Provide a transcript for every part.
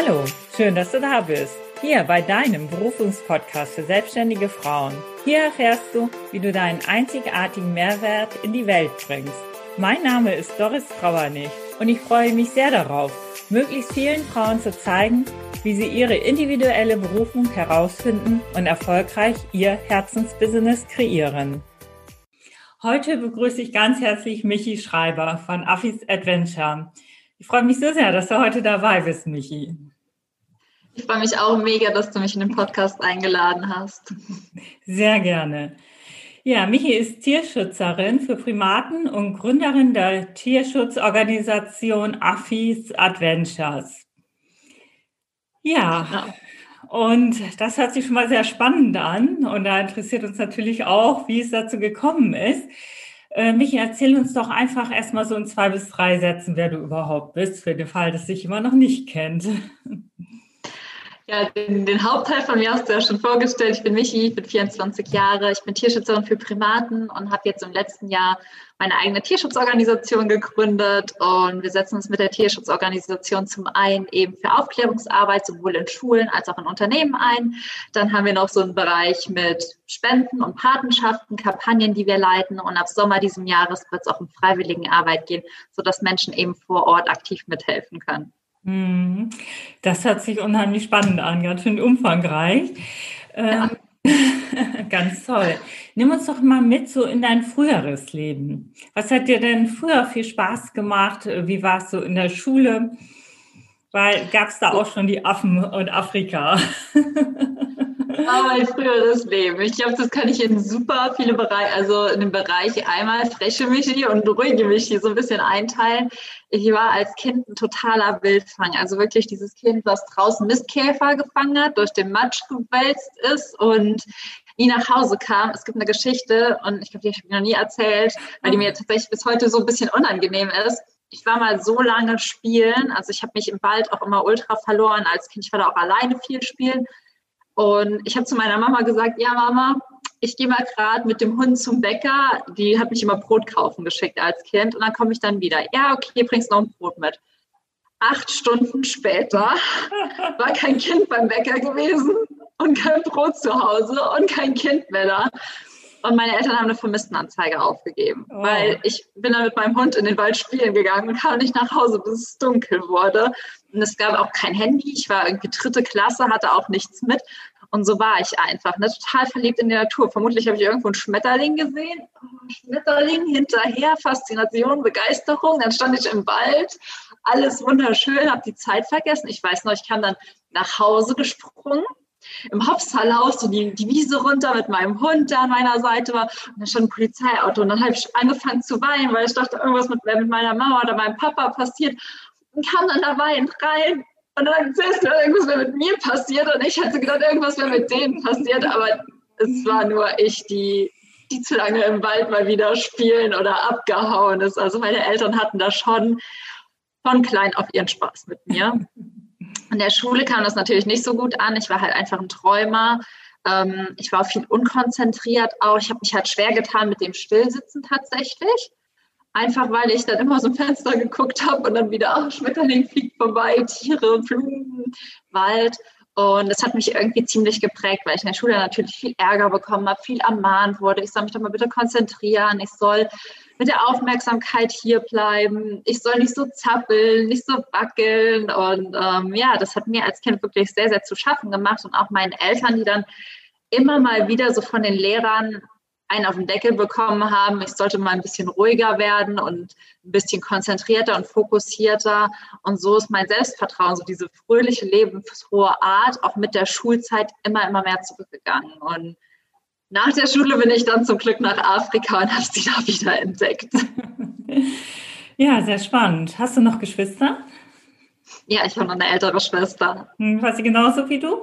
Hallo, schön, dass du da bist. Hier bei deinem Berufungspodcast für selbstständige Frauen. Hier erfährst du, wie du deinen einzigartigen Mehrwert in die Welt bringst. Mein Name ist Doris Trauernig und ich freue mich sehr darauf, möglichst vielen Frauen zu zeigen, wie sie ihre individuelle Berufung herausfinden und erfolgreich ihr Herzensbusiness kreieren. Heute begrüße ich ganz herzlich Michi Schreiber von Affis Adventure. Ich freue mich so sehr, dass du heute dabei bist, Michi. Ich freue mich auch mega, dass du mich in den Podcast eingeladen hast. Sehr gerne. Ja, Michi ist Tierschützerin für Primaten und Gründerin der Tierschutzorganisation Affis Adventures. Ja, und das hört sich schon mal sehr spannend an. Und da interessiert uns natürlich auch, wie es dazu gekommen ist. Äh, Michi, erzähl uns doch einfach erstmal so in zwei bis drei Sätzen, wer du überhaupt bist, für den Fall, dass dich immer noch nicht kennt. Ja, den, den, Hauptteil von mir hast du ja schon vorgestellt. Ich bin Michi, ich bin 24 Jahre, ich bin Tierschützerin für Primaten und habe jetzt im letzten Jahr meine eigene Tierschutzorganisation gegründet. Und wir setzen uns mit der Tierschutzorganisation zum einen eben für Aufklärungsarbeit sowohl in Schulen als auch in Unternehmen ein. Dann haben wir noch so einen Bereich mit Spenden und Patenschaften, Kampagnen, die wir leiten. Und ab Sommer diesem Jahres wird es auch um Freiwilligenarbeit gehen, sodass Menschen eben vor Ort aktiv mithelfen können. Mhm. Das hört sich unheimlich spannend an, ganz schön umfangreich. Ja. Ähm, ganz toll. Nimm uns doch mal mit so in dein früheres Leben. Was hat dir denn früher viel Spaß gemacht? Wie war es so in der Schule? Weil gab es da auch schon die Affen und Afrika? Aber mein früheres Leben. Ich glaube, das kann ich in super viele Bereiche, also in dem Bereich einmal freche Michi und ruhige Michi so ein bisschen einteilen. Ich war als Kind ein totaler Wildfang. Also wirklich dieses Kind, was draußen Mistkäfer gefangen hat, durch den Matsch gewälzt ist und nie nach Hause kam. Es gibt eine Geschichte und ich glaube, die habe ich noch nie erzählt, weil die mir tatsächlich bis heute so ein bisschen unangenehm ist ich war mal so lange spielen, also ich habe mich im Wald auch immer ultra verloren als Kind. Ich war da auch alleine viel spielen. Und ich habe zu meiner Mama gesagt, ja Mama, ich gehe mal gerade mit dem Hund zum Bäcker. Die hat mich immer Brot kaufen geschickt als Kind und dann komme ich dann wieder. Ja, okay, bringst noch ein Brot mit. Acht Stunden später war kein Kind beim Bäcker gewesen und kein Brot zu Hause und kein Kind mehr da. Und meine Eltern haben eine Vermisstenanzeige aufgegeben, oh. weil ich bin dann mit meinem Hund in den Wald spielen gegangen und kam nicht nach Hause, bis es dunkel wurde. Und es gab auch kein Handy. Ich war irgendwie dritte Klasse, hatte auch nichts mit. Und so war ich einfach, ne? total verliebt in die Natur. Vermutlich habe ich irgendwo einen Schmetterling gesehen. Oh, Schmetterling hinterher, Faszination, Begeisterung. Dann stand ich im Wald, alles wunderschön, habe die Zeit vergessen. Ich weiß noch, ich kam dann nach Hause gesprungen im Hopstalhaus so die, die Wiese runter mit meinem Hund, der an meiner Seite war. Und dann stand ein Polizeiauto. Und dann habe ich angefangen zu weinen, weil ich dachte, irgendwas mit, mit meiner Mama oder meinem Papa passiert. Und kam dann da weinend rein. Und dann erzählst du, irgendwas wäre mit mir passiert. Und ich hatte gedacht, irgendwas wäre mit denen passiert. Aber es war nur ich, die, die zu lange im Wald mal wieder spielen oder abgehauen ist. Also meine Eltern hatten da schon von klein auf ihren Spaß mit mir. In der Schule kam das natürlich nicht so gut an. Ich war halt einfach ein Träumer. Ähm, ich war viel unkonzentriert auch. Ich habe mich halt schwer getan mit dem Stillsitzen tatsächlich. Einfach weil ich dann immer so ein Fenster geguckt habe und dann wieder, ach, Schmetterling fliegt vorbei, Tiere, Blumen, Wald. Und das hat mich irgendwie ziemlich geprägt, weil ich in der Schule natürlich viel Ärger bekommen habe, viel ermahnt wurde. Ich soll mich doch mal bitte konzentrieren. Ich soll mit der Aufmerksamkeit hier bleiben. Ich soll nicht so zappeln, nicht so wackeln. Und ähm, ja, das hat mir als Kind wirklich sehr, sehr zu schaffen gemacht. Und auch meinen Eltern, die dann immer mal wieder so von den Lehrern einen auf den Deckel bekommen haben, ich sollte mal ein bisschen ruhiger werden und ein bisschen konzentrierter und fokussierter. Und so ist mein Selbstvertrauen, so diese fröhliche, lebensfrohe Art, auch mit der Schulzeit immer, immer mehr zurückgegangen. Und nach der Schule bin ich dann zum Glück nach Afrika und habe sie da wieder entdeckt. Ja, sehr spannend. Hast du noch Geschwister? Ja, ich habe noch eine ältere Schwester. Hm, war sie genauso wie du?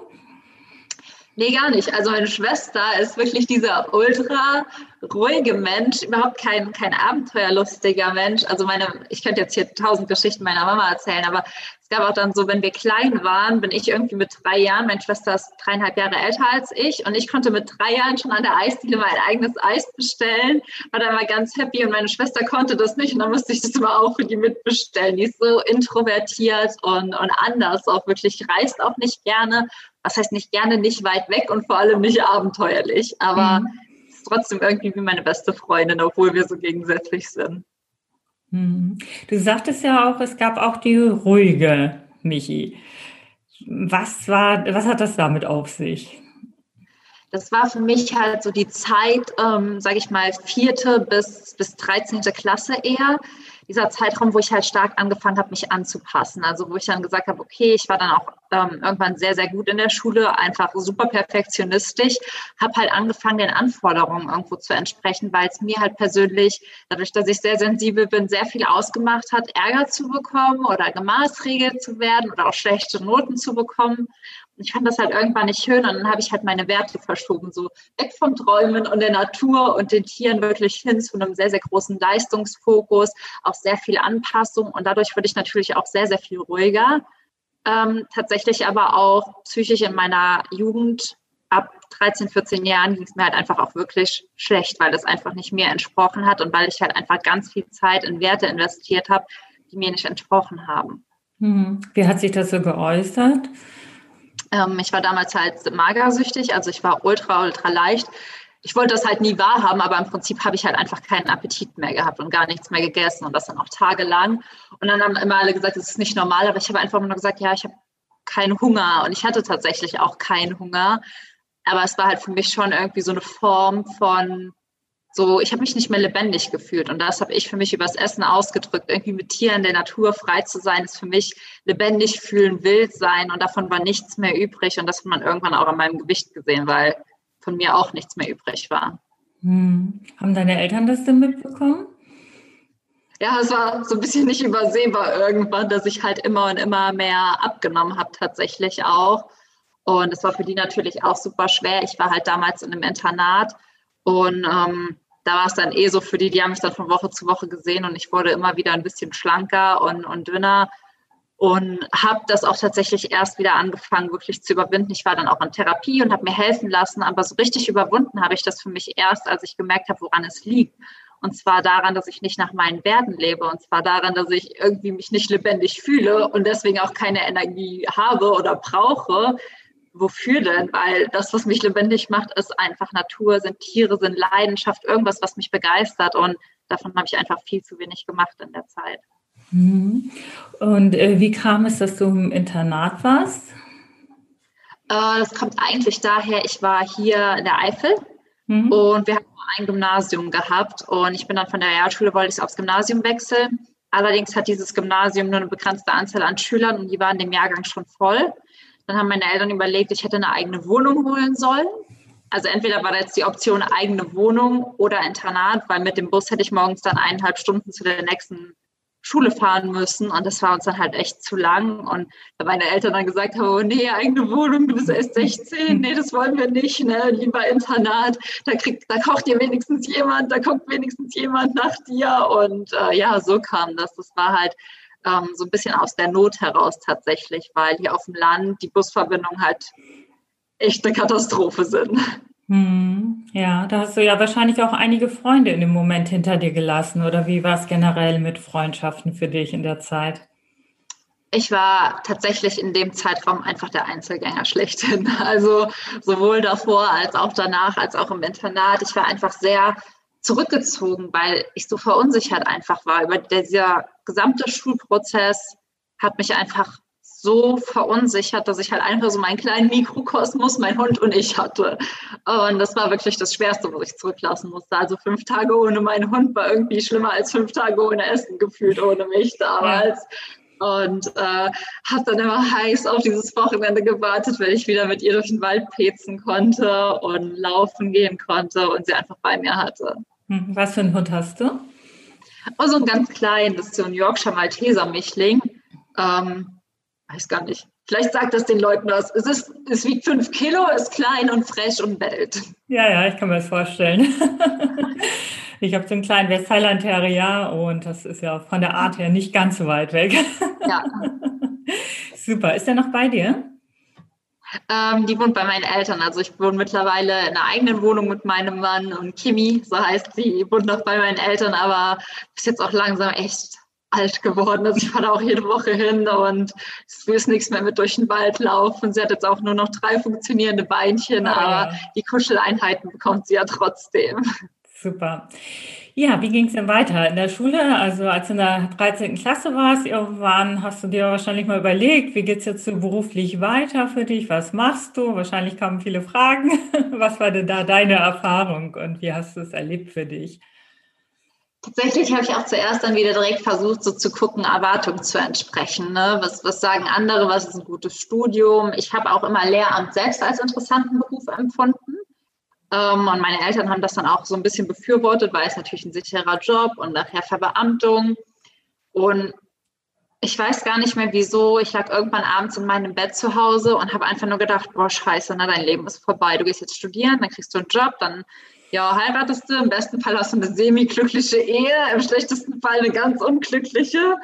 Nee, gar nicht. Also meine Schwester ist wirklich dieser ultra ruhige Mensch, überhaupt kein, kein abenteuerlustiger Mensch. Also meine, ich könnte jetzt hier tausend Geschichten meiner Mama erzählen, aber es gab auch dann so, wenn wir klein waren, bin ich irgendwie mit drei Jahren, meine Schwester ist dreieinhalb Jahre älter als ich und ich konnte mit drei Jahren schon an der Eisdiele mein eigenes Eis bestellen, war dann mal ganz happy und meine Schwester konnte das nicht und dann musste ich das immer auch für die mitbestellen. Die ist so introvertiert und, und anders auch wirklich, reist auch nicht gerne was heißt nicht gerne, nicht weit weg und vor allem nicht abenteuerlich, aber mhm. ist trotzdem irgendwie wie meine beste Freundin, obwohl wir so gegensätzlich sind. Mhm. Du sagtest ja auch, es gab auch die ruhige Michi. Was war, was hat das damit auf sich? Das war für mich halt so die Zeit, ähm, sage ich mal, vierte bis, bis 13. Klasse eher dieser Zeitraum, wo ich halt stark angefangen habe, mich anzupassen. Also wo ich dann gesagt habe, okay, ich war dann auch ähm, irgendwann sehr, sehr gut in der Schule, einfach super perfektionistisch, habe halt angefangen, den Anforderungen irgendwo zu entsprechen, weil es mir halt persönlich, dadurch, dass ich sehr sensibel bin, sehr viel ausgemacht hat, Ärger zu bekommen oder gemaßregelt zu werden oder auch schlechte Noten zu bekommen ich fand das halt irgendwann nicht schön und dann habe ich halt meine Werte verschoben, so weg vom Träumen und der Natur und den Tieren wirklich hin zu einem sehr, sehr großen Leistungsfokus, auch sehr viel Anpassung und dadurch wurde ich natürlich auch sehr, sehr viel ruhiger. Ähm, tatsächlich aber auch psychisch in meiner Jugend ab 13, 14 Jahren ging es mir halt einfach auch wirklich schlecht, weil das einfach nicht mir entsprochen hat und weil ich halt einfach ganz viel Zeit in Werte investiert habe, die mir nicht entsprochen haben. Hm. Wie hat sich das so geäußert? Ähm, ich war damals halt magersüchtig, also ich war ultra, ultra leicht. Ich wollte das halt nie wahrhaben, aber im Prinzip habe ich halt einfach keinen Appetit mehr gehabt und gar nichts mehr gegessen und das dann auch tagelang. Und dann haben immer alle gesagt, das ist nicht normal, aber ich habe einfach nur gesagt, ja, ich habe keinen Hunger und ich hatte tatsächlich auch keinen Hunger. Aber es war halt für mich schon irgendwie so eine Form von so, ich habe mich nicht mehr lebendig gefühlt. Und das habe ich für mich übers Essen ausgedrückt. Irgendwie mit Tieren der Natur frei zu sein, ist für mich lebendig fühlen, wild sein. Und davon war nichts mehr übrig. Und das hat man irgendwann auch an meinem Gewicht gesehen, weil von mir auch nichts mehr übrig war. Hm. Haben deine Eltern das denn mitbekommen? Ja, es war so ein bisschen nicht übersehbar irgendwann, dass ich halt immer und immer mehr abgenommen habe, tatsächlich auch. Und es war für die natürlich auch super schwer. Ich war halt damals in einem Internat und ähm, da war es dann eh so für die, die haben mich dann von Woche zu Woche gesehen und ich wurde immer wieder ein bisschen schlanker und, und dünner und habe das auch tatsächlich erst wieder angefangen, wirklich zu überwinden. Ich war dann auch in Therapie und habe mir helfen lassen, aber so richtig überwunden habe ich das für mich erst, als ich gemerkt habe, woran es liegt. Und zwar daran, dass ich nicht nach meinen Werten lebe. Und zwar daran, dass ich irgendwie mich nicht lebendig fühle und deswegen auch keine Energie habe oder brauche, wofür denn? Weil das, was mich lebendig macht, ist einfach Natur, sind Tiere, sind Leidenschaft, irgendwas, was mich begeistert. Und davon habe ich einfach viel zu wenig gemacht in der Zeit. Mhm. Und äh, wie kam es, dass du im Internat warst? Äh, das kommt eigentlich daher, ich war hier in der Eifel mhm. und wir haben ein Gymnasium gehabt und ich bin dann von der Realschule, wollte ich aufs Gymnasium wechseln. Allerdings hat dieses Gymnasium nur eine begrenzte Anzahl an Schülern und die waren dem Jahrgang schon voll. Dann haben meine Eltern überlegt, ich hätte eine eigene Wohnung holen sollen. Also entweder war da jetzt die Option eigene Wohnung oder Internat, weil mit dem Bus hätte ich morgens dann eineinhalb Stunden zu der nächsten Schule fahren müssen und das war uns dann halt echt zu lang und da meine Eltern dann gesagt haben, oh nee, eigene Wohnung, du bist erst 16, nee, das wollen wir nicht, ne, lieber Internat, da kriegt, da kocht dir wenigstens jemand, da kommt wenigstens jemand nach dir und äh, ja, so kam das. Das war halt ähm, so ein bisschen aus der Not heraus tatsächlich, weil hier auf dem Land die Busverbindungen halt echt eine Katastrophe sind. Hm, ja, da hast du ja wahrscheinlich auch einige Freunde in dem Moment hinter dir gelassen. Oder wie war es generell mit Freundschaften für dich in der Zeit? Ich war tatsächlich in dem Zeitraum einfach der Einzelgänger schlechthin. Also sowohl davor als auch danach, als auch im Internat. Ich war einfach sehr zurückgezogen, weil ich so verunsichert einfach war. Über dieser gesamte Schulprozess hat mich einfach so verunsichert, dass ich halt einfach so meinen kleinen Mikrokosmos, mein Hund und ich hatte. Und das war wirklich das Schwerste, was ich zurücklassen musste. Also fünf Tage ohne meinen Hund war irgendwie schlimmer als fünf Tage ohne Essen gefühlt ohne mich damals. Und äh, habe dann immer heiß auf dieses Wochenende gewartet, wenn ich wieder mit ihr durch den Wald pezen konnte und laufen gehen konnte und sie einfach bei mir hatte. Hm, was für einen Hund hast du? Oh, so ein ganz kleinen, das ist so ein Yorkshire Malteser Mischling. Ähm, weiß gar nicht. Vielleicht sagt das den Leuten was. Es, ist, es wiegt fünf Kilo, ist klein und fresh und bellt. Ja, ja, ich kann mir das vorstellen. ich habe so einen kleinen Westheiland Terrier und das ist ja von der Art her nicht ganz so weit weg. Ja. Super. Ist er noch bei dir? Ähm, die wohnt bei meinen Eltern. Also ich wohne mittlerweile in einer eigenen Wohnung mit meinem Mann und Kimi, so heißt sie, wohnt noch bei meinen Eltern, aber ist jetzt auch langsam echt alt geworden. Also ich fahre auch jede Woche hin und es ist nichts mehr mit durch den Wald laufen. Sie hat jetzt auch nur noch drei funktionierende Beinchen, oh, aber die Kuscheleinheiten bekommt sie ja trotzdem. Super. Ja, wie ging es denn weiter in der Schule? Also als du in der 13. Klasse warst, irgendwann hast du dir wahrscheinlich mal überlegt, wie geht es jetzt so beruflich weiter für dich? Was machst du? Wahrscheinlich kamen viele Fragen. Was war denn da deine Erfahrung und wie hast du es erlebt für dich? Tatsächlich habe ich auch zuerst dann wieder direkt versucht, so zu gucken, Erwartungen zu entsprechen. Ne? Was, was sagen andere, was ist ein gutes Studium? Ich habe auch immer Lehramt selbst als interessanten Beruf empfunden. Ähm, und meine Eltern haben das dann auch so ein bisschen befürwortet, weil es natürlich ein sicherer Job und nachher Verbeamtung. Und ich weiß gar nicht mehr wieso. Ich lag irgendwann abends in meinem Bett zu Hause und habe einfach nur gedacht, boah, scheiße, na, dein Leben ist vorbei. Du gehst jetzt studieren, dann kriegst du einen Job, dann ja, heiratest du. Im besten Fall hast du eine semi-glückliche Ehe, im schlechtesten Fall eine ganz unglückliche.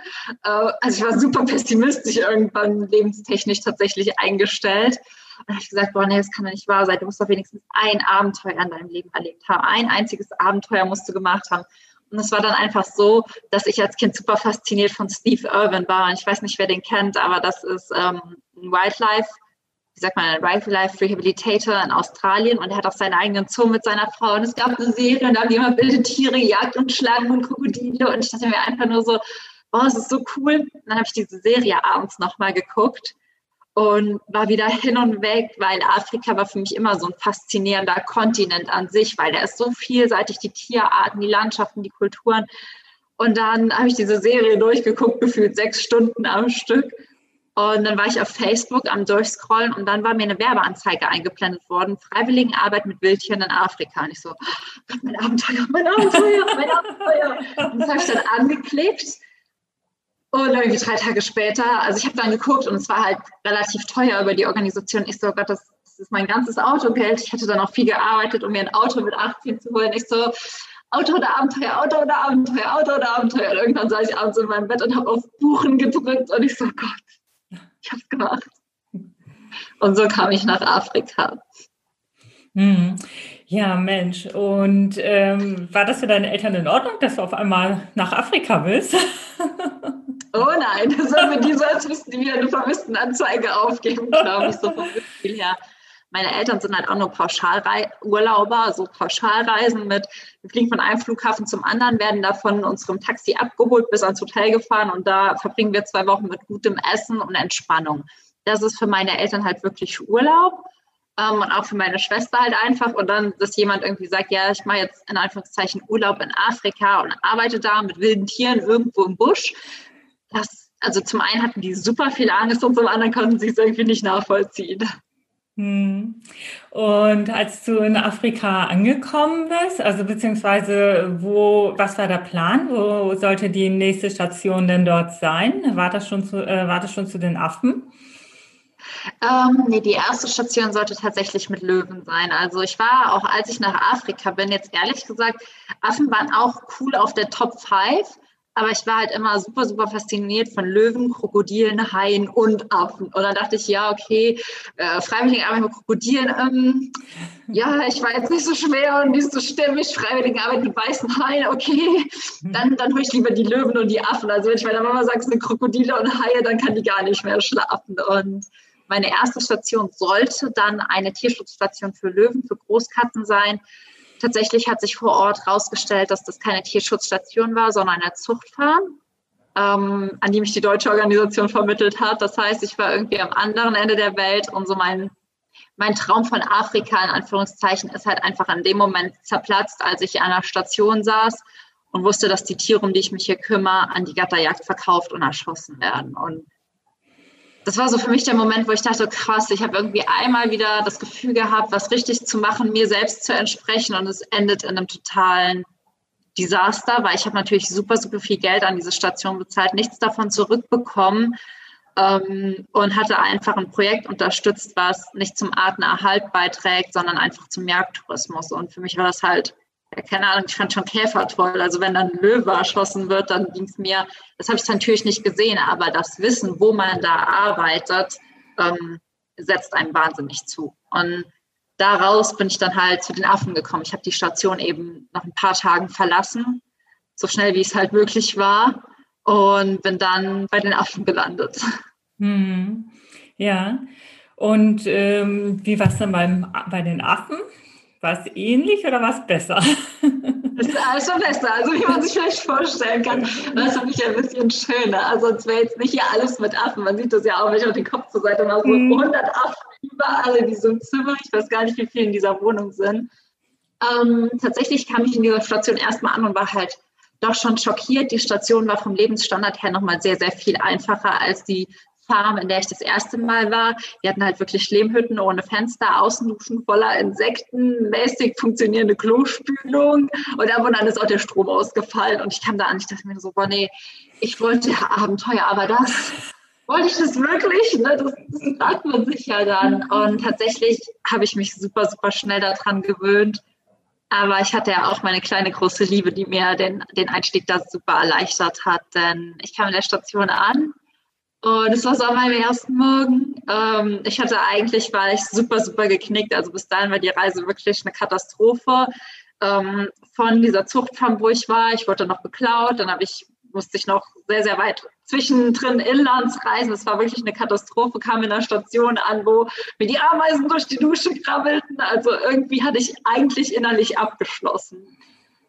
Äh, also ich war super pessimistisch irgendwann lebenstechnisch tatsächlich eingestellt. Und habe ich gesagt, boah, nee, das kann doch nicht wahr sein. Du musst doch wenigstens ein Abenteuer in deinem Leben erlebt haben. Ein einziges Abenteuer musst du gemacht haben. Und es war dann einfach so, dass ich als Kind super fasziniert von Steve Irwin war. Und ich weiß nicht, wer den kennt, aber das ist ähm, ein Wildlife, wie sagt man, ein Wildlife Rehabilitator in Australien. Und er hat auch seinen eigenen Zoo mit seiner Frau. Und es gab eine Serie, und da haben die immer wilde Tiere gejagt und Schlangen und Krokodile. Und ich dachte mir einfach nur so, oh, es ist so cool. Und dann habe ich diese Serie abends nochmal geguckt und war wieder hin und weg, weil Afrika war für mich immer so ein faszinierender Kontinent an sich, weil der ist so vielseitig, die Tierarten, die Landschaften, die Kulturen. Und dann habe ich diese Serie durchgeguckt, gefühlt sechs Stunden am Stück. Und dann war ich auf Facebook am Durchscrollen und dann war mir eine Werbeanzeige eingeblendet worden, Freiwilligenarbeit mit Wildtieren in Afrika. Und ich so, mein Abenteuer, mein Abenteuer, mein Abenteuer. Und das habe ich dann angeklickt und irgendwie drei Tage später, also ich habe dann geguckt und es war halt relativ teuer über die Organisation. Ich so, oh Gott, das, das ist mein ganzes Autogeld. Ich hätte dann auch viel gearbeitet, um mir ein Auto mit 18 zu holen. Ich so, Auto oder Abenteuer, Auto oder Abenteuer, Auto oder Abenteuer. Und irgendwann saß ich abends in meinem Bett und habe auf Buchen gedrückt und ich so, oh Gott, ich habe es gemacht. Und so kam ich nach Afrika. Mhm. Ja, Mensch. Und ähm, war das für deine Eltern in Ordnung, dass du auf einmal nach Afrika willst? Oh nein, das war für die so, als müssten die wieder eine Vermisstenanzeige aufgeben, glaube ich, so vom Gefühl her. Meine Eltern sind halt auch nur Pauschalurlauber, so Pauschalreisen mit, wir fliegen von einem Flughafen zum anderen, werden da von unserem Taxi abgeholt, bis ans Hotel gefahren und da verbringen wir zwei Wochen mit gutem Essen und Entspannung. Das ist für meine Eltern halt wirklich Urlaub ähm, und auch für meine Schwester halt einfach. Und dann, dass jemand irgendwie sagt, ja, ich mache jetzt in Anführungszeichen Urlaub in Afrika und arbeite da mit wilden Tieren irgendwo im Busch. Das, also zum einen hatten die super viel Angst und zum anderen konnten sie es irgendwie nicht nachvollziehen. Hm. Und als du in Afrika angekommen bist, also beziehungsweise wo, was war der Plan? Wo sollte die nächste Station denn dort sein? War das schon zu, äh, war das schon zu den Affen? Ähm, nee, die erste Station sollte tatsächlich mit Löwen sein. Also ich war auch, als ich nach Afrika bin, jetzt ehrlich gesagt, Affen waren auch cool auf der Top 5. Aber ich war halt immer super, super fasziniert von Löwen, Krokodilen, Haien und Affen. Und dann dachte ich, ja, okay, äh, freiwillige Arbeit mit Krokodilen, ähm, ja, ich war jetzt nicht so schwer und nicht so stimmig. Freiwillige Arbeit mit weißen Haien, okay, dann, dann hole ich lieber die Löwen und die Affen. Also wenn ich meiner Mama sage, es sind Krokodile und Haie, dann kann die gar nicht mehr schlafen. Und meine erste Station sollte dann eine Tierschutzstation für Löwen, für Großkatzen sein. Tatsächlich hat sich vor Ort herausgestellt, dass das keine Tierschutzstation war, sondern eine Zuchtfarm, ähm, an die mich die deutsche Organisation vermittelt hat. Das heißt, ich war irgendwie am anderen Ende der Welt und so mein, mein Traum von Afrika in Anführungszeichen ist halt einfach an dem Moment zerplatzt, als ich an einer Station saß und wusste, dass die Tiere, um die ich mich hier kümmere, an die Gatterjagd verkauft und erschossen werden. Und das war so für mich der Moment, wo ich dachte, krass, ich habe irgendwie einmal wieder das Gefühl gehabt, was richtig zu machen, mir selbst zu entsprechen und es endet in einem totalen Desaster, weil ich habe natürlich super, super viel Geld an diese Station bezahlt, nichts davon zurückbekommen. ähm, und hatte einfach ein Projekt unterstützt, was nicht zum Artenerhalt beiträgt, sondern einfach zum Jagdtourismus. Und für mich war das halt, keine Ahnung, ich fand schon Käfer toll. Also wenn dann Löwe erschossen wird, dann ging es mir, das habe ich natürlich nicht gesehen, aber das Wissen, wo man da arbeitet, ähm, setzt einem wahnsinnig zu. Und daraus bin ich dann halt zu den Affen gekommen. Ich habe die Station eben nach ein paar Tagen verlassen, so schnell wie es halt möglich war und bin dann bei den Affen gelandet. Hm. Ja. Und ähm, wie war es dann beim, bei den Affen? War es ähnlich oder war es besser? Es ist also besser, also wie man sich vielleicht vorstellen kann. Das ist für mich ein bisschen schöner. Also es wäre jetzt nicht hier alles mit Affen. Man sieht das ja auch, wenn ich auf den Kopf zur Seite mache, so 100 hm. Affen überall in diesem Zimmer. Ich weiß gar nicht, wie viele in dieser Wohnung sind. Ähm, tatsächlich kam ich in dieser Station erstmal an und war halt doch schon schockiert. Die Station war vom Lebensstandard her nochmal sehr, sehr viel einfacher als die Farm, in der ich das erste Mal war. Wir hatten halt wirklich Lehmhütten ohne Fenster, Außenduschen voller Insekten, mäßig funktionierende Klospülung und dann ist auch der Strom ausgefallen und ich kam da an, ich dachte mir so, boah nee, ich wollte Abenteuer, aber das wollte ich das wirklich? Ne? Das, das fragt man sich ja dann. Und tatsächlich habe ich mich super, super schnell daran gewöhnt. Aber ich hatte ja auch meine kleine große Liebe, die mir den, den Einstieg da super erleichtert hat. Denn ich kam in der Station an und es war so an meinem ersten Morgen. Ähm, ich hatte eigentlich, war ich super, super geknickt. Also bis dahin war die Reise wirklich eine Katastrophe. Ähm, von dieser Zuchtfarm, wo ich war, ich wurde noch beklaut. Dann ich musste ich noch sehr, sehr weit zwischendrin inlands reisen. Es war wirklich eine Katastrophe, kam in der Station an, wo mir die Ameisen durch die Dusche krabbelten. Also irgendwie hatte ich eigentlich innerlich abgeschlossen.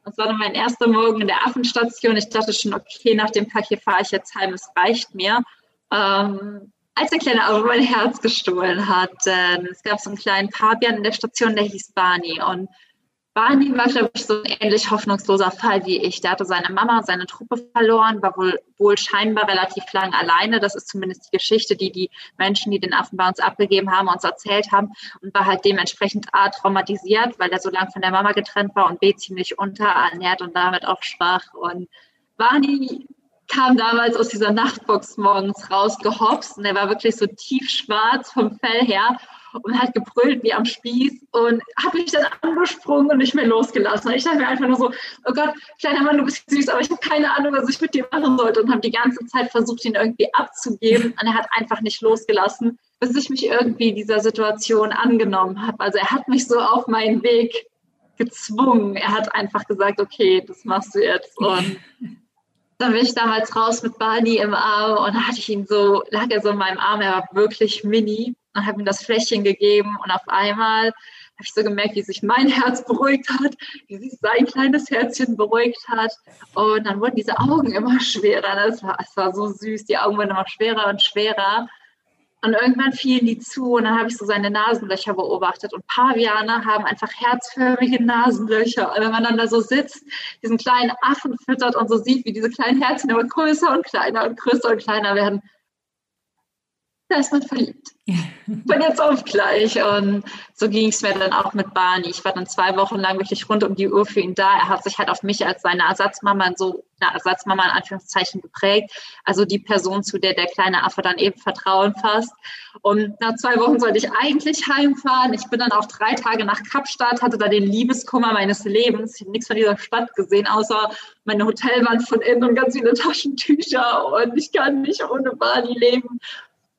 Das war dann mein erster Morgen in der Affenstation. Ich dachte schon, okay, nach dem hier fahre ich jetzt heim, es reicht mir. Ähm, als der kleine Affe mein Herz gestohlen hat, äh, es gab so einen kleinen Pavian in der Station, der hieß Barney. Und Barney war, glaube ich, so ein ähnlich hoffnungsloser Fall wie ich. Der hatte seine Mama und seine Truppe verloren, war wohl, wohl scheinbar relativ lang alleine. Das ist zumindest die Geschichte, die die Menschen, die den Affen bei uns abgegeben haben, uns erzählt haben. Und war halt dementsprechend A, traumatisiert, weil er so lange von der Mama getrennt war und B, ziemlich unterernährt und damit auch schwach. Und Barney kam damals aus dieser Nachtbox morgens rausgehopst und er war wirklich so tiefschwarz vom Fell her und hat gebrüllt wie am Spieß und hat mich dann angesprungen und nicht mehr losgelassen. Und ich dachte mir einfach nur so, oh Gott, kleiner Mann, du bist süß, aber ich habe keine Ahnung, was ich mit dir machen sollte und habe die ganze Zeit versucht, ihn irgendwie abzugeben und er hat einfach nicht losgelassen, bis ich mich irgendwie dieser Situation angenommen habe. Also er hat mich so auf meinen Weg gezwungen. Er hat einfach gesagt, okay, das machst du jetzt und dann bin ich damals raus mit Barney im Arm und da hatte ich ihn so, lag er so in meinem Arm, er war wirklich mini und habe ihm das Fläschchen gegeben und auf einmal habe ich so gemerkt, wie sich mein Herz beruhigt hat, wie sich sein kleines Herzchen beruhigt hat und dann wurden diese Augen immer schwerer. Es war, es war so süß, die Augen wurden immer schwerer und schwerer und irgendwann fielen die zu und dann habe ich so seine Nasenlöcher beobachtet. Und Paviane haben einfach herzförmige Nasenlöcher. Und wenn man dann da so sitzt, diesen kleinen Affen füttert und so sieht, wie diese kleinen Herzen immer größer und kleiner und größer und kleiner werden, da ist man verliebt. Von jetzt auf gleich. Und so ging es mir dann auch mit Barney. Ich war dann zwei Wochen lang wirklich rund um die Uhr für ihn da. Er hat sich halt auf mich als seine Ersatzmama, so eine Ersatzmama in Anführungszeichen geprägt. Also die Person, zu der der kleine Affe dann eben Vertrauen fasst. Und nach zwei Wochen sollte ich eigentlich heimfahren. Ich bin dann auch drei Tage nach Kapstadt, hatte da den Liebeskummer meines Lebens. Ich habe nichts von dieser Stadt gesehen, außer meine Hotelwand von innen und ganz viele Taschentücher. Und ich kann nicht ohne Barney leben.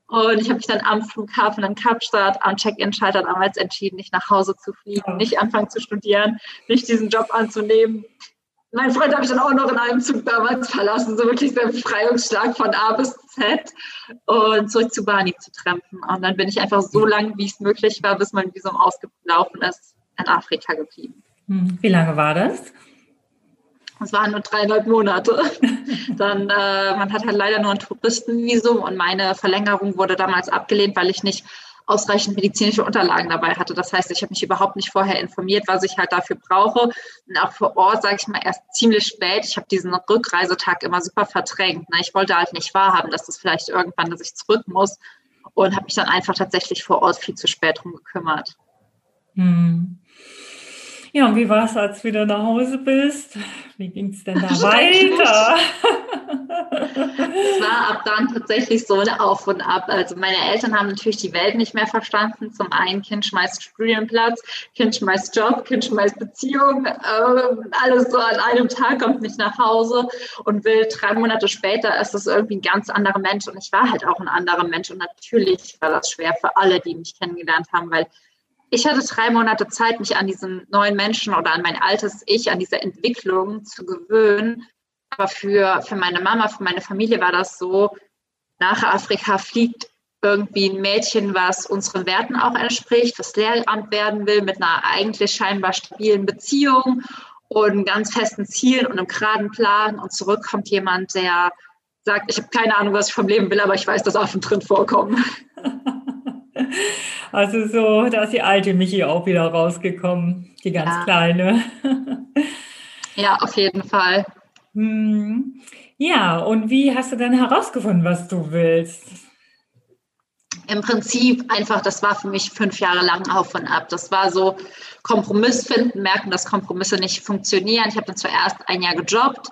Und ich habe mich dann am Flughafen in Kapstadt am Check-in-Schalter damals entschieden, nicht nach Hause zu fliegen, nicht anfangen zu studieren, nicht diesen Job anzunehmen. Mein Freund habe ich dann auch noch in einem Zug damals verlassen, so wirklich der Befreiungsschlag von A bis Z und zurück zu Bani zu trampen. Und dann bin ich einfach so lange, wie es möglich war, bis mein Visum ausgelaufen ist, in Afrika geblieben. Hm. Wie lange war das? Es waren nur dreieinhalb Monate. Dann, äh, man hat halt leider nur ein Touristenvisum und meine Verlängerung wurde damals abgelehnt, weil ich nicht ausreichend medizinische Unterlagen dabei hatte. Das heißt, ich habe mich überhaupt nicht vorher informiert, was ich halt dafür brauche. Und auch vor Ort, sage ich mal, erst ziemlich spät. Ich habe diesen Rückreisetag immer super verdrängt. Ne? Ich wollte halt nicht wahrhaben, dass das vielleicht irgendwann, dass ich zurück muss und habe mich dann einfach tatsächlich vor Ort viel zu spät drum gekümmert. Hm. Ja, und wie war es, als du wieder nach Hause bist? Wie ging es denn da weiter? es war ab dann tatsächlich so ein Auf und Ab. Also meine Eltern haben natürlich die Welt nicht mehr verstanden. Zum einen, Kind schmeißt Studienplatz, Kind schmeißt Job, Kind schmeißt Beziehung, äh, alles so an einem Tag, kommt nicht nach Hause und will drei Monate später ist es irgendwie ein ganz anderer Mensch. Und ich war halt auch ein anderer Mensch. Und natürlich war das schwer für alle, die mich kennengelernt haben, weil ich hatte drei Monate Zeit, mich an diesen neuen Menschen oder an mein altes Ich, an diese Entwicklung zu gewöhnen. Aber für, für meine Mama, für meine Familie war das so, nach Afrika fliegt irgendwie ein Mädchen, was unseren Werten auch entspricht, was Lehramt werden will, mit einer eigentlich scheinbar stabilen Beziehung und ganz festen Zielen und einem geraden Plan. Und zurück kommt jemand, der sagt, ich habe keine Ahnung, was ich vom Leben will, aber ich weiß, dass Affen drin vorkommen. Also so, da ist die alte Michi auch wieder rausgekommen, die ganz ja. kleine. Ja, auf jeden Fall. Hm. Ja, und wie hast du dann herausgefunden, was du willst? Im Prinzip einfach, das war für mich fünf Jahre lang auf und ab. Das war so Kompromiss finden, merken, dass Kompromisse nicht funktionieren. Ich habe dann zuerst ein Jahr gejobbt,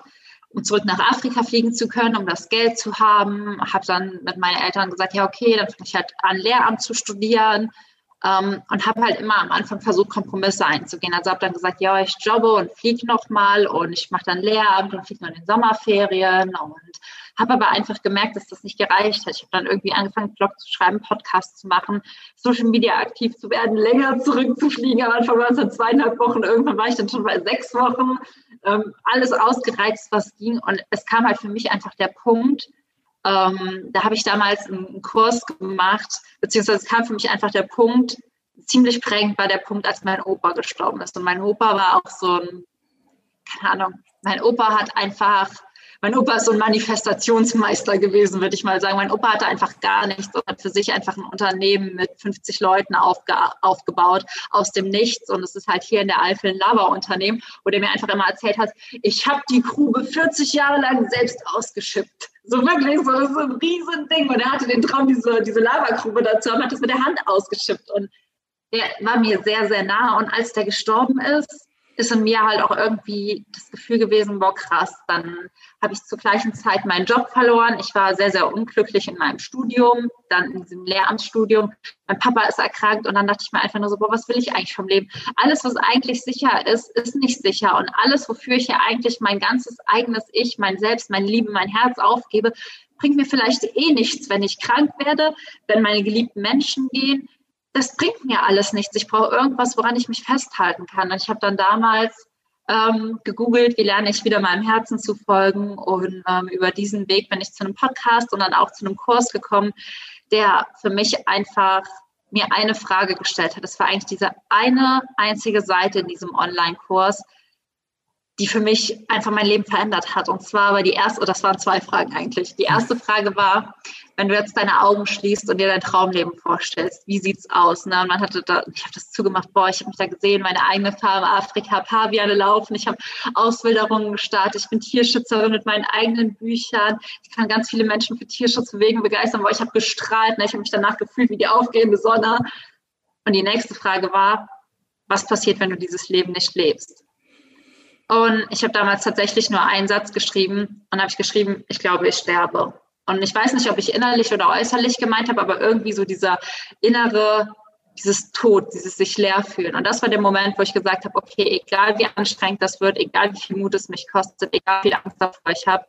um zurück nach Afrika fliegen zu können, um das Geld zu haben. Habe dann mit meinen Eltern gesagt, ja okay, dann fange ich halt an, Lehramt zu studieren. Ähm, und habe halt immer am Anfang versucht, Kompromisse einzugehen. Also habe dann gesagt, ja, ich jobbe und fliege nochmal und ich mache dann Lehramt und fliege noch in den Sommerferien und habe aber einfach gemerkt, dass das nicht gereicht hat. Ich habe dann irgendwie angefangen, Blog zu schreiben, Podcasts zu machen, Social Media aktiv zu werden, länger zurückzufliegen. Am Anfang waren es dann zweieinhalb Wochen, irgendwann war ich dann schon bei sechs Wochen. Ähm, alles ausgereizt, was ging. Und es kam halt für mich einfach der Punkt, ähm, da habe ich damals einen Kurs gemacht, beziehungsweise es kam für mich einfach der Punkt, ziemlich prägend war der Punkt, als mein Opa gestorben ist. Und mein Opa war auch so ein, keine Ahnung, mein Opa hat einfach mein Opa ist so ein Manifestationsmeister gewesen, würde ich mal sagen. Mein Opa hatte einfach gar nichts und hat für sich einfach ein Unternehmen mit 50 Leuten aufge aufgebaut aus dem Nichts. Und es ist halt hier in der Eifel ein Lava-Unternehmen, wo der mir einfach immer erzählt hat, ich habe die Grube 40 Jahre lang selbst ausgeschippt. So wirklich, so, das ist ein Riesending. Und er hatte den Traum, diese, diese Lavagrube dazu haben, hat das mit der Hand ausgeschippt. Und der war mir sehr, sehr nah. Und als der gestorben ist, ist in mir halt auch irgendwie das Gefühl gewesen, boah, krass, dann habe ich zur gleichen Zeit meinen Job verloren. Ich war sehr, sehr unglücklich in meinem Studium, dann in diesem Lehramtsstudium. Mein Papa ist erkrankt und dann dachte ich mir einfach nur so, boah, was will ich eigentlich vom Leben? Alles, was eigentlich sicher ist, ist nicht sicher. Und alles, wofür ich ja eigentlich mein ganzes eigenes Ich, mein Selbst, mein Liebe, mein Herz aufgebe, bringt mir vielleicht eh nichts, wenn ich krank werde, wenn meine geliebten Menschen gehen, das bringt mir alles nichts. Ich brauche irgendwas, woran ich mich festhalten kann. Und ich habe dann damals ähm, gegoogelt, wie lerne ich wieder meinem Herzen zu folgen. Und ähm, über diesen Weg bin ich zu einem Podcast und dann auch zu einem Kurs gekommen, der für mich einfach mir eine Frage gestellt hat. Das war eigentlich diese eine einzige Seite in diesem Online-Kurs, die für mich einfach mein Leben verändert hat. Und zwar war die erste, oder das waren zwei Fragen eigentlich. Die erste Frage war, wenn du jetzt deine Augen schließt und dir dein Traumleben vorstellst, wie sieht's aus? Ne? Und man hatte da, ich habe das zugemacht, boah, ich habe mich da gesehen, meine eigene Farbe, Afrika, Paviane laufen, ich habe Auswilderungen gestartet, ich bin Tierschützerin mit meinen eigenen Büchern, ich kann ganz viele Menschen für Tierschutzbewegungen begeistern, boah, ich habe gestrahlt, ne? ich habe mich danach gefühlt wie die aufgehende Sonne. Und die nächste Frage war, was passiert, wenn du dieses Leben nicht lebst? Und ich habe damals tatsächlich nur einen Satz geschrieben und habe ich geschrieben, ich glaube, ich sterbe. Und ich weiß nicht, ob ich innerlich oder äußerlich gemeint habe, aber irgendwie so dieser innere, dieses Tod, dieses sich leer fühlen. Und das war der Moment, wo ich gesagt habe, okay, egal wie anstrengend das wird, egal wie viel Mut es mich kostet, egal wie viel Angst davor ich habe,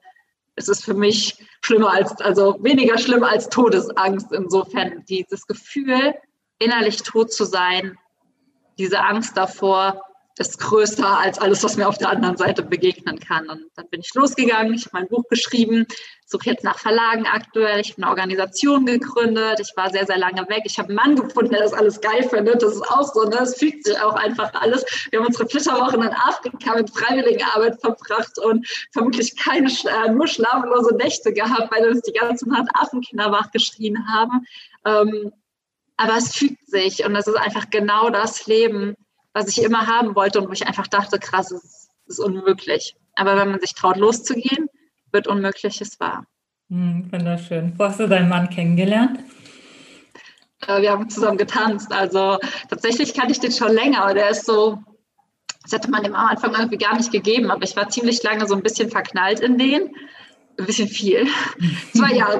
es ist für mich schlimmer als, also weniger schlimm als Todesangst insofern. Dieses Gefühl, innerlich tot zu sein, diese Angst davor, ist größer als alles, was mir auf der anderen Seite begegnen kann. Und dann bin ich losgegangen, ich habe mein Buch geschrieben, suche jetzt nach Verlagen aktuell, ich habe eine Organisation gegründet, ich war sehr, sehr lange weg. Ich habe einen Mann gefunden, der das alles geil findet. Das ist auch so, ne? Es fügt sich auch einfach alles. Wir haben unsere Flitterwochen in Afrika mit Freiwilligenarbeit verbracht und vermutlich keine, äh, nur schlaflose Nächte gehabt, weil uns die ganze Nacht Affenkinder wachgeschrien haben. Ähm, aber es fügt sich und es ist einfach genau das Leben, was ich immer haben wollte und wo ich einfach dachte, krass, es ist unmöglich. Aber wenn man sich traut, loszugehen, wird Unmögliches wahr. Hm, wunderschön. Wo hast du deinen Mann kennengelernt? Äh, wir haben zusammen getanzt. Also tatsächlich kannte ich den schon länger, aber der ist so Das hätte man dem am Anfang irgendwie gar nicht gegeben, aber ich war ziemlich lange so ein bisschen verknallt in den. Ein bisschen viel. zwei Jahre.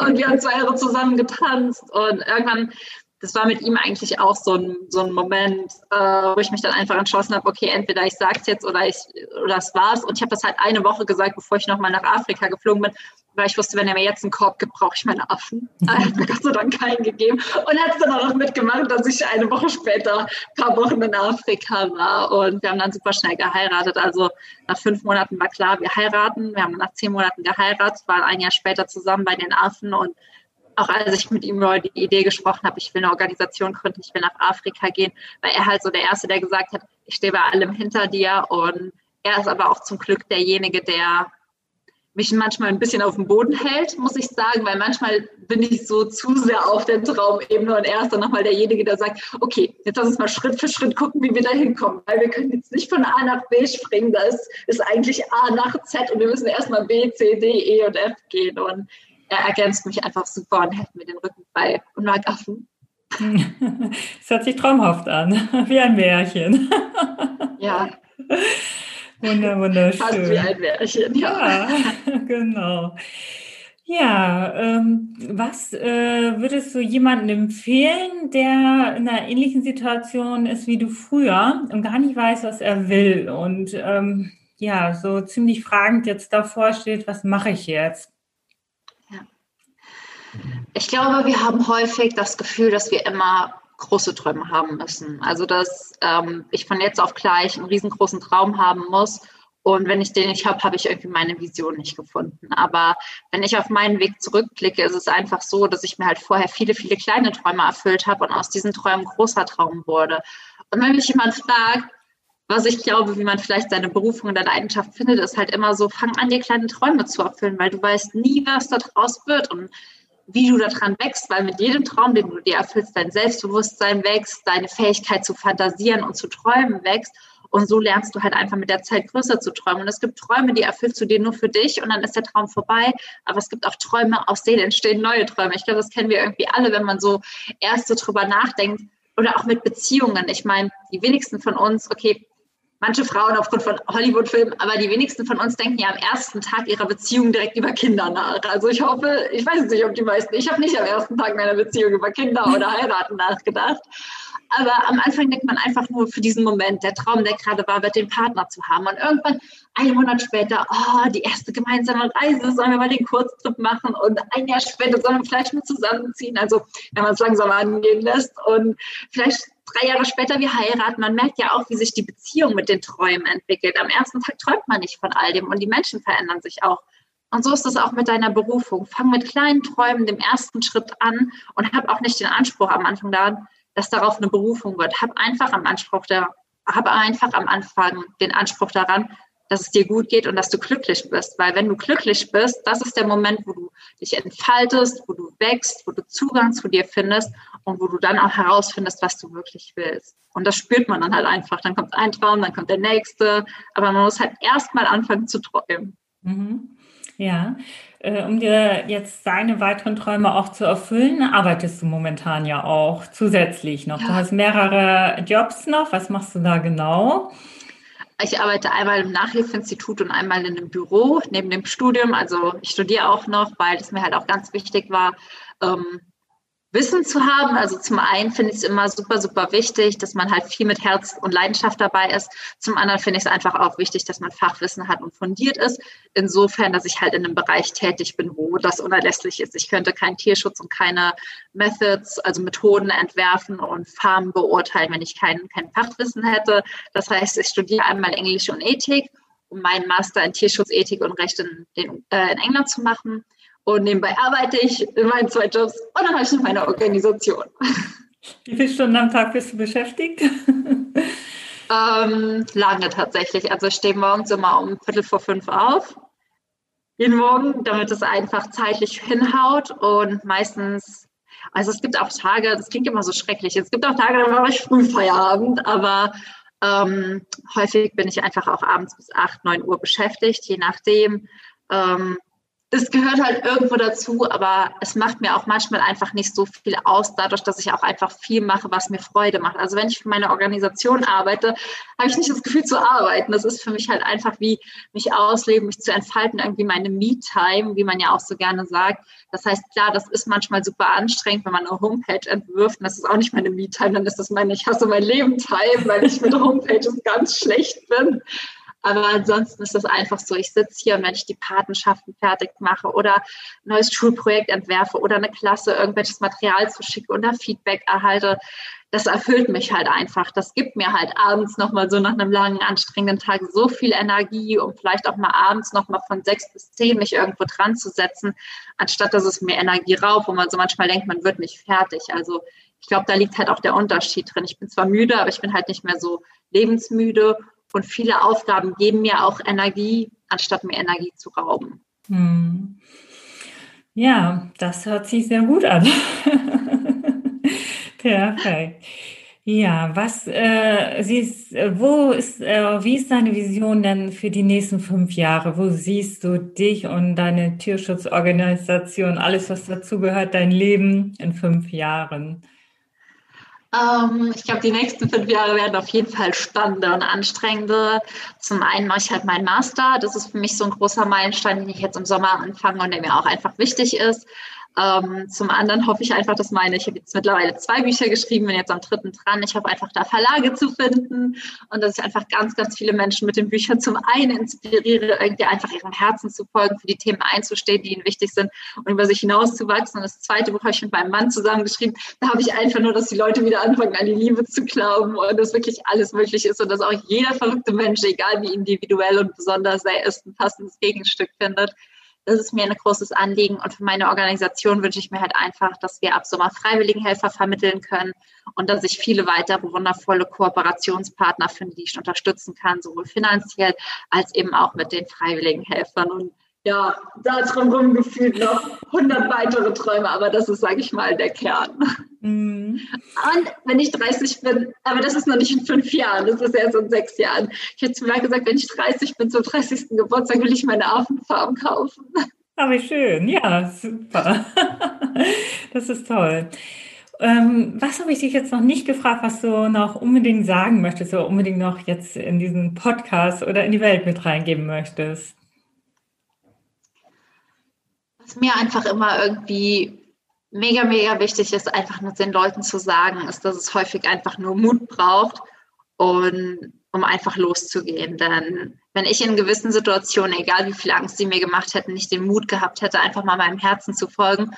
Und wir haben zwei Jahre zusammen getanzt. Und irgendwann, das war mit ihm eigentlich auch so ein, so ein Moment, äh, wo ich mich dann einfach entschlossen habe, okay, entweder ich sage es jetzt oder ich oder es war's. Und ich habe das halt eine Woche gesagt, bevor ich nochmal nach Afrika geflogen bin weil ich wusste, wenn er mir jetzt einen Korb gibt, brauche ich meine Affen. Er hat mir Gott sei Dank keinen gegeben und hat es dann auch noch mitgemacht, dass ich eine Woche später, ein paar Wochen in Afrika war und wir haben dann super schnell geheiratet. Also nach fünf Monaten war klar, wir heiraten. Wir haben nach zehn Monaten geheiratet, waren ein Jahr später zusammen bei den Affen und auch als ich mit ihm über die Idee gesprochen habe, ich will eine Organisation gründen, ich will nach Afrika gehen, war er halt so der Erste, der gesagt hat, ich stehe bei allem hinter dir. Und er ist aber auch zum Glück derjenige, der mich manchmal ein bisschen auf dem Boden hält, muss ich sagen, weil manchmal bin ich so zu sehr auf der Traumebene und er ist dann nochmal derjenige, der sagt, okay, jetzt lass uns mal Schritt für Schritt gucken, wie wir da hinkommen, weil wir können jetzt nicht von A nach B springen, da ist, ist eigentlich A nach Z und wir müssen erstmal B, C, D, E und F gehen. Und er ergänzt mich einfach super und hält mir den Rücken bei und mag Affen. Es hört sich traumhaft an, wie ein Märchen. Ja. Wunder, wunderschön. Fast wie ein Märchen, ja. ja genau. Ja, ähm, was äh, würdest du jemandem empfehlen, der in einer ähnlichen Situation ist wie du früher und gar nicht weiß, was er will und ähm, ja, so ziemlich fragend jetzt davor steht, was mache ich jetzt? Ich glaube, wir haben häufig das Gefühl, dass wir immer große Träume haben müssen. Also dass ähm, ich von jetzt auf gleich einen riesengroßen Traum haben muss. Und wenn ich den nicht habe, habe ich irgendwie meine Vision nicht gefunden. Aber wenn ich auf meinen Weg zurückblicke, ist es einfach so, dass ich mir halt vorher viele, viele kleine Träume erfüllt habe und aus diesen Träumen großer Traum wurde. Und wenn mich jemand fragt, was ich glaube, wie man vielleicht seine Berufung und Leidenschaft findet, ist halt immer so, fang an, dir kleine Träume zu erfüllen, weil du weißt nie, was da draus wird. Und wie du daran wächst, weil mit jedem Traum, den du dir erfüllst, dein Selbstbewusstsein wächst, deine Fähigkeit zu fantasieren und zu träumen wächst. Und so lernst du halt einfach mit der Zeit größer zu träumen. Und es gibt Träume, die erfüllst du dir nur für dich und dann ist der Traum vorbei. Aber es gibt auch Träume, aus denen entstehen neue Träume. Ich glaube, das kennen wir irgendwie alle, wenn man so erst so drüber nachdenkt. Oder auch mit Beziehungen. Ich meine, die wenigsten von uns, okay, manche Frauen aufgrund von Hollywood-Filmen, aber die wenigsten von uns denken ja am ersten Tag ihrer Beziehung direkt über Kinder nach. Also ich hoffe, ich weiß nicht, ob die meisten, ich habe nicht am ersten Tag meiner Beziehung über Kinder oder heiraten nachgedacht. Aber am Anfang denkt man einfach nur für diesen Moment, der Traum, der gerade war, wird den Partner zu haben. Und irgendwann, einen Monat später, oh, die erste gemeinsame Reise, sollen wir mal den Kurztrip machen. Und ein Jahr später sollen wir vielleicht mal zusammenziehen. Also, wenn man es langsam angehen lässt. Und vielleicht drei Jahre später, wir heiraten. Man merkt ja auch, wie sich die Beziehung mit den Träumen entwickelt. Am ersten Tag träumt man nicht von all dem und die Menschen verändern sich auch. Und so ist es auch mit deiner Berufung. Fang mit kleinen Träumen, dem ersten Schritt an und hab auch nicht den Anspruch am Anfang daran, dass darauf eine Berufung wird. Hab einfach am Anspruch der, hab einfach am Anfang den Anspruch daran, dass es dir gut geht und dass du glücklich bist. Weil wenn du glücklich bist, das ist der Moment, wo du dich entfaltest, wo du wächst, wo du Zugang zu dir findest und wo du dann auch herausfindest, was du wirklich willst. Und das spürt man dann halt einfach. Dann kommt ein Traum, dann kommt der nächste. Aber man muss halt erstmal anfangen zu träumen. Mhm. Ja, äh, um dir jetzt deine weiteren Träume auch zu erfüllen, arbeitest du momentan ja auch zusätzlich noch. Ja. Du hast mehrere Jobs noch. Was machst du da genau? Ich arbeite einmal im Nachhilfeinstitut und einmal in einem Büro neben dem Studium. Also ich studiere auch noch, weil es mir halt auch ganz wichtig war, ähm, Wissen zu haben. Also zum einen finde ich es immer super, super wichtig, dass man halt viel mit Herz und Leidenschaft dabei ist. Zum anderen finde ich es einfach auch wichtig, dass man Fachwissen hat und fundiert ist. Insofern, dass ich halt in einem Bereich tätig bin, wo das unerlässlich ist. Ich könnte keinen Tierschutz und keine Methods, also Methoden entwerfen und Farmen beurteilen, wenn ich kein, kein Fachwissen hätte. Das heißt, ich studiere einmal Englisch und Ethik, um meinen Master in Tierschutz, Ethik und Recht in, in, äh, in England zu machen. Und nebenbei arbeite ich in meinen zwei Jobs und dann habe ich noch meine Organisation. Wie viele Stunden am Tag bist du beschäftigt? Ähm, lange tatsächlich. Also ich stehe morgens immer um Viertel vor fünf auf. Jeden Morgen, damit es einfach zeitlich hinhaut. Und meistens, also es gibt auch Tage, das klingt immer so schrecklich. Es gibt auch Tage, da mache ich früh Feierabend, aber ähm, häufig bin ich einfach auch abends bis acht, neun Uhr beschäftigt, je nachdem. Ähm, es gehört halt irgendwo dazu, aber es macht mir auch manchmal einfach nicht so viel aus, dadurch, dass ich auch einfach viel mache, was mir Freude macht. Also wenn ich für meine Organisation arbeite, habe ich nicht das Gefühl zu arbeiten. Das ist für mich halt einfach wie mich ausleben, mich zu entfalten, irgendwie meine Me-Time, wie man ja auch so gerne sagt. Das heißt, klar, das ist manchmal super anstrengend, wenn man eine Homepage entwirft. Und das ist auch nicht meine Me-Time, dann ist das meine, ich hasse mein Leben-Time, weil ich mit Homepages ganz schlecht bin. Aber ansonsten ist das einfach so. Ich sitze hier und wenn ich die Patenschaften fertig mache oder ein neues Schulprojekt entwerfe oder eine Klasse irgendwelches Material zuschicke und da Feedback erhalte, das erfüllt mich halt einfach. Das gibt mir halt abends nochmal so nach einem langen, anstrengenden Tag so viel Energie, um vielleicht auch mal abends nochmal von sechs bis zehn mich irgendwo dran zu setzen, anstatt dass es mir Energie raubt, wo man so manchmal denkt, man wird nicht fertig. Also ich glaube, da liegt halt auch der Unterschied drin. Ich bin zwar müde, aber ich bin halt nicht mehr so lebensmüde und viele Aufgaben geben mir auch Energie, anstatt mir Energie zu rauben. Hm. Ja, das hört sich sehr gut an. Perfekt. Ja, was äh, siehst, wo ist, äh, wie ist deine Vision denn für die nächsten fünf Jahre? Wo siehst du dich und deine Tierschutzorganisation, alles was dazugehört, dein Leben in fünf Jahren? Ähm, ich glaube, die nächsten fünf Jahre werden auf jeden Fall spannender und anstrengender. Zum einen mache ich halt meinen Master. Das ist für mich so ein großer Meilenstein, den ich jetzt im Sommer anfange und der mir auch einfach wichtig ist. Ähm, zum anderen hoffe ich einfach, dass meine, ich habe jetzt mittlerweile zwei Bücher geschrieben, bin jetzt am dritten dran. Ich hoffe einfach, da Verlage zu finden und dass ich einfach ganz, ganz viele Menschen mit den Büchern zum einen inspiriere, irgendwie einfach ihrem Herzen zu folgen, für die Themen einzustehen, die ihnen wichtig sind und über sich hinauszuwachsen. Und das zweite Buch habe ich mit meinem Mann zusammengeschrieben. Da habe ich einfach nur, dass die Leute wieder anfangen, an die Liebe zu glauben und dass wirklich alles möglich ist und dass auch jeder verrückte Mensch, egal wie individuell und besonders er ist, ein passendes Gegenstück findet das ist mir ein großes Anliegen. Und für meine Organisation wünsche ich mir halt einfach, dass wir ab Sommer Freiwilligenhelfer vermitteln können und dass ich viele weitere wundervolle Kooperationspartner finde, die ich unterstützen kann, sowohl finanziell als eben auch mit den Freiwilligenhelfern. Und ja, da drumherum gefühlt noch 100 weitere Träume, aber das ist, sage ich mal, der Kern. Mhm. Und wenn ich 30 bin, aber das ist noch nicht in fünf Jahren, das ist erst in sechs Jahren. Ich hätte zu mir gesagt, wenn ich 30 bin, zum 30. Geburtstag will ich meine Affenfarm kaufen. Aber schön, ja, super. Das ist toll. Ähm, was habe ich dich jetzt noch nicht gefragt, was du noch unbedingt sagen möchtest oder unbedingt noch jetzt in diesen Podcast oder in die Welt mit reingeben möchtest? Was mir einfach immer irgendwie mega, mega wichtig ist, einfach nur den Leuten zu sagen, ist, dass es häufig einfach nur Mut braucht und um einfach loszugehen. Denn wenn ich in gewissen Situationen, egal wie viel Angst sie mir gemacht hätten, nicht den Mut gehabt hätte, einfach mal meinem Herzen zu folgen,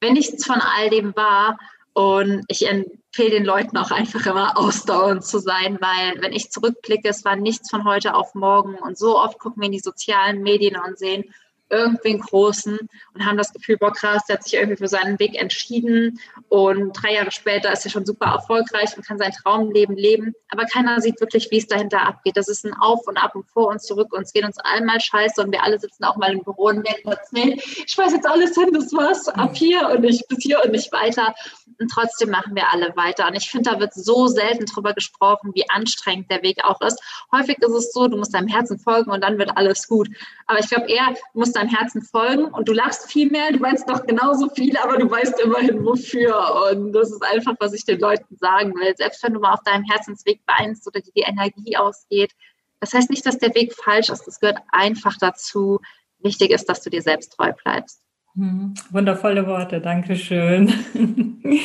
wenn nichts von all dem war und ich empfehle den Leuten auch einfach immer ausdauernd zu sein, weil wenn ich zurückblicke, es war nichts von heute auf morgen und so oft gucken wir in die sozialen Medien und sehen, irgendwen Großen und haben das Gefühl, boah krass, der hat sich irgendwie für seinen Weg entschieden und drei Jahre später ist er schon super erfolgreich und kann sein Traumleben leben. Aber keiner sieht wirklich, wie es dahinter abgeht. Das ist ein Auf und Ab und vor und zurück und es geht uns allen mal scheiße und wir alle sitzen auch mal im Büro und denken nee, ich weiß jetzt alles hin, das war's, ab hier und nicht bis hier und nicht weiter. Und trotzdem machen wir alle weiter. Und ich finde, da wird so selten drüber gesprochen, wie anstrengend der Weg auch ist. Häufig ist es so, du musst deinem Herzen folgen und dann wird alles gut. Aber ich glaube eher, du musst deinem Herzen folgen und du lachst viel mehr, du weißt doch genauso viel, aber du weißt immerhin wofür. Und das ist einfach, was ich den Leuten sagen will. Selbst wenn du mal auf deinem Herzensweg weinst oder dir die Energie ausgeht, das heißt nicht, dass der Weg falsch ist. Das gehört einfach dazu. Wichtig ist, dass du dir selbst treu bleibst. Hm, wundervolle Worte, Dankeschön.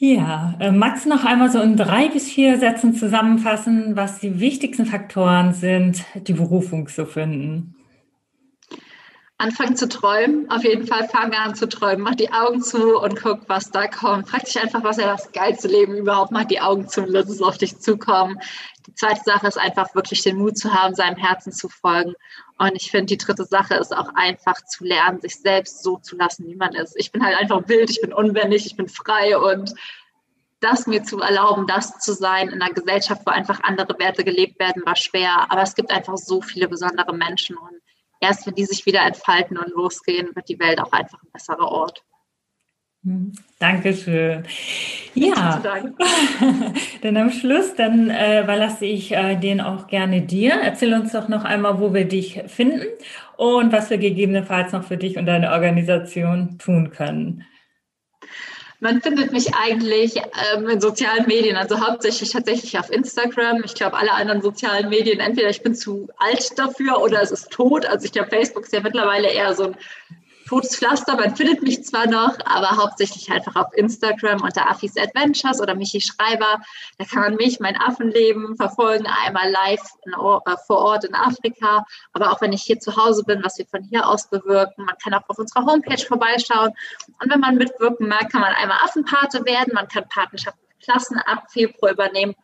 Ja, äh, magst du noch einmal so in drei bis vier Sätzen zusammenfassen, was die wichtigsten Faktoren sind, die Berufung zu finden? Anfangen zu träumen, auf jeden Fall fangen an zu träumen. Mach die Augen zu und guck, was da kommt. Frag dich einfach, was ist das geilste Leben überhaupt. Mach die Augen zu und lass es auf dich zukommen. Die zweite Sache ist einfach wirklich den Mut zu haben, seinem Herzen zu folgen. Und ich finde, die dritte Sache ist auch einfach zu lernen, sich selbst so zu lassen, wie man ist. Ich bin halt einfach wild, ich bin unwendig, ich bin frei und das mir zu erlauben, das zu sein in einer Gesellschaft, wo einfach andere Werte gelebt werden, war schwer. Aber es gibt einfach so viele besondere Menschen und erst wenn die sich wieder entfalten und losgehen, wird die Welt auch einfach ein besserer Ort. Hm, Dankeschön. Ja, dann am Schluss, dann äh, überlasse ich äh, den auch gerne dir. Erzähl uns doch noch einmal, wo wir dich finden und was wir gegebenenfalls noch für dich und deine Organisation tun können. Man findet mich eigentlich ähm, in sozialen Medien, also hauptsächlich tatsächlich auf Instagram. Ich glaube, alle anderen sozialen Medien, entweder ich bin zu alt dafür oder es ist tot. Also ich glaube, Facebook ist ja mittlerweile eher so ein totes Pflaster. Man findet mich zwar noch, aber hauptsächlich einfach auf Instagram unter Affis Adventures oder Michi Schreiber. Da kann man mich, mein Affenleben verfolgen, einmal live in, äh, vor Ort in Afrika, aber auch wenn ich hier zu Hause bin, was wir von hier aus bewirken. Man kann auch auf unserer Homepage vorbeischauen. Und wenn man mitwirken mag, kann man einmal Affenpate werden. Man kann Patenschaften Klassen ab Februar übernehmen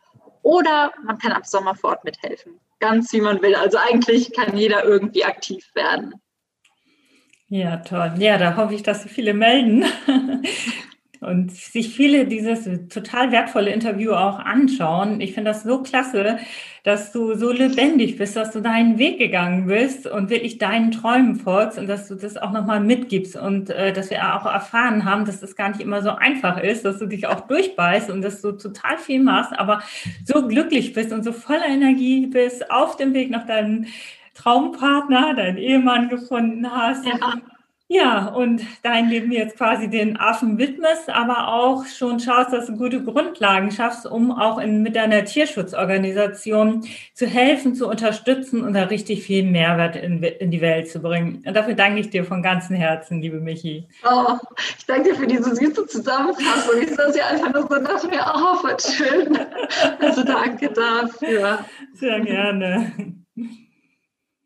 oder man kann ab Sommer vor Ort mithelfen. Ganz wie man will. Also eigentlich kann jeder irgendwie aktiv werden. Ja, toll. Ja, da hoffe ich, dass sich viele melden und sich viele dieses total wertvolle Interview auch anschauen. Ich finde das so klasse, dass du so lebendig bist, dass du deinen Weg gegangen bist und wirklich deinen Träumen folgst und dass du das auch nochmal mitgibst und äh, dass wir auch erfahren haben, dass das gar nicht immer so einfach ist, dass du dich auch durchbeißt und dass du total viel machst, aber so glücklich bist und so voller Energie bist auf dem Weg nach deinem Traumpartner, deinen Ehemann gefunden hast. Ja. Ja, und dein Leben jetzt quasi den Affen widmest, aber auch schon schaust, dass du gute Grundlagen schaffst, um auch in, mit deiner Tierschutzorganisation zu helfen, zu unterstützen und da richtig viel Mehrwert in, in die Welt zu bringen. Und dafür danke ich dir von ganzem Herzen, liebe Michi. Oh, ich danke dir für diese süße Zusammenfassung. Ich saß hier einfach nur so nach mir, oh, was schön. Also danke dafür. Sehr gerne.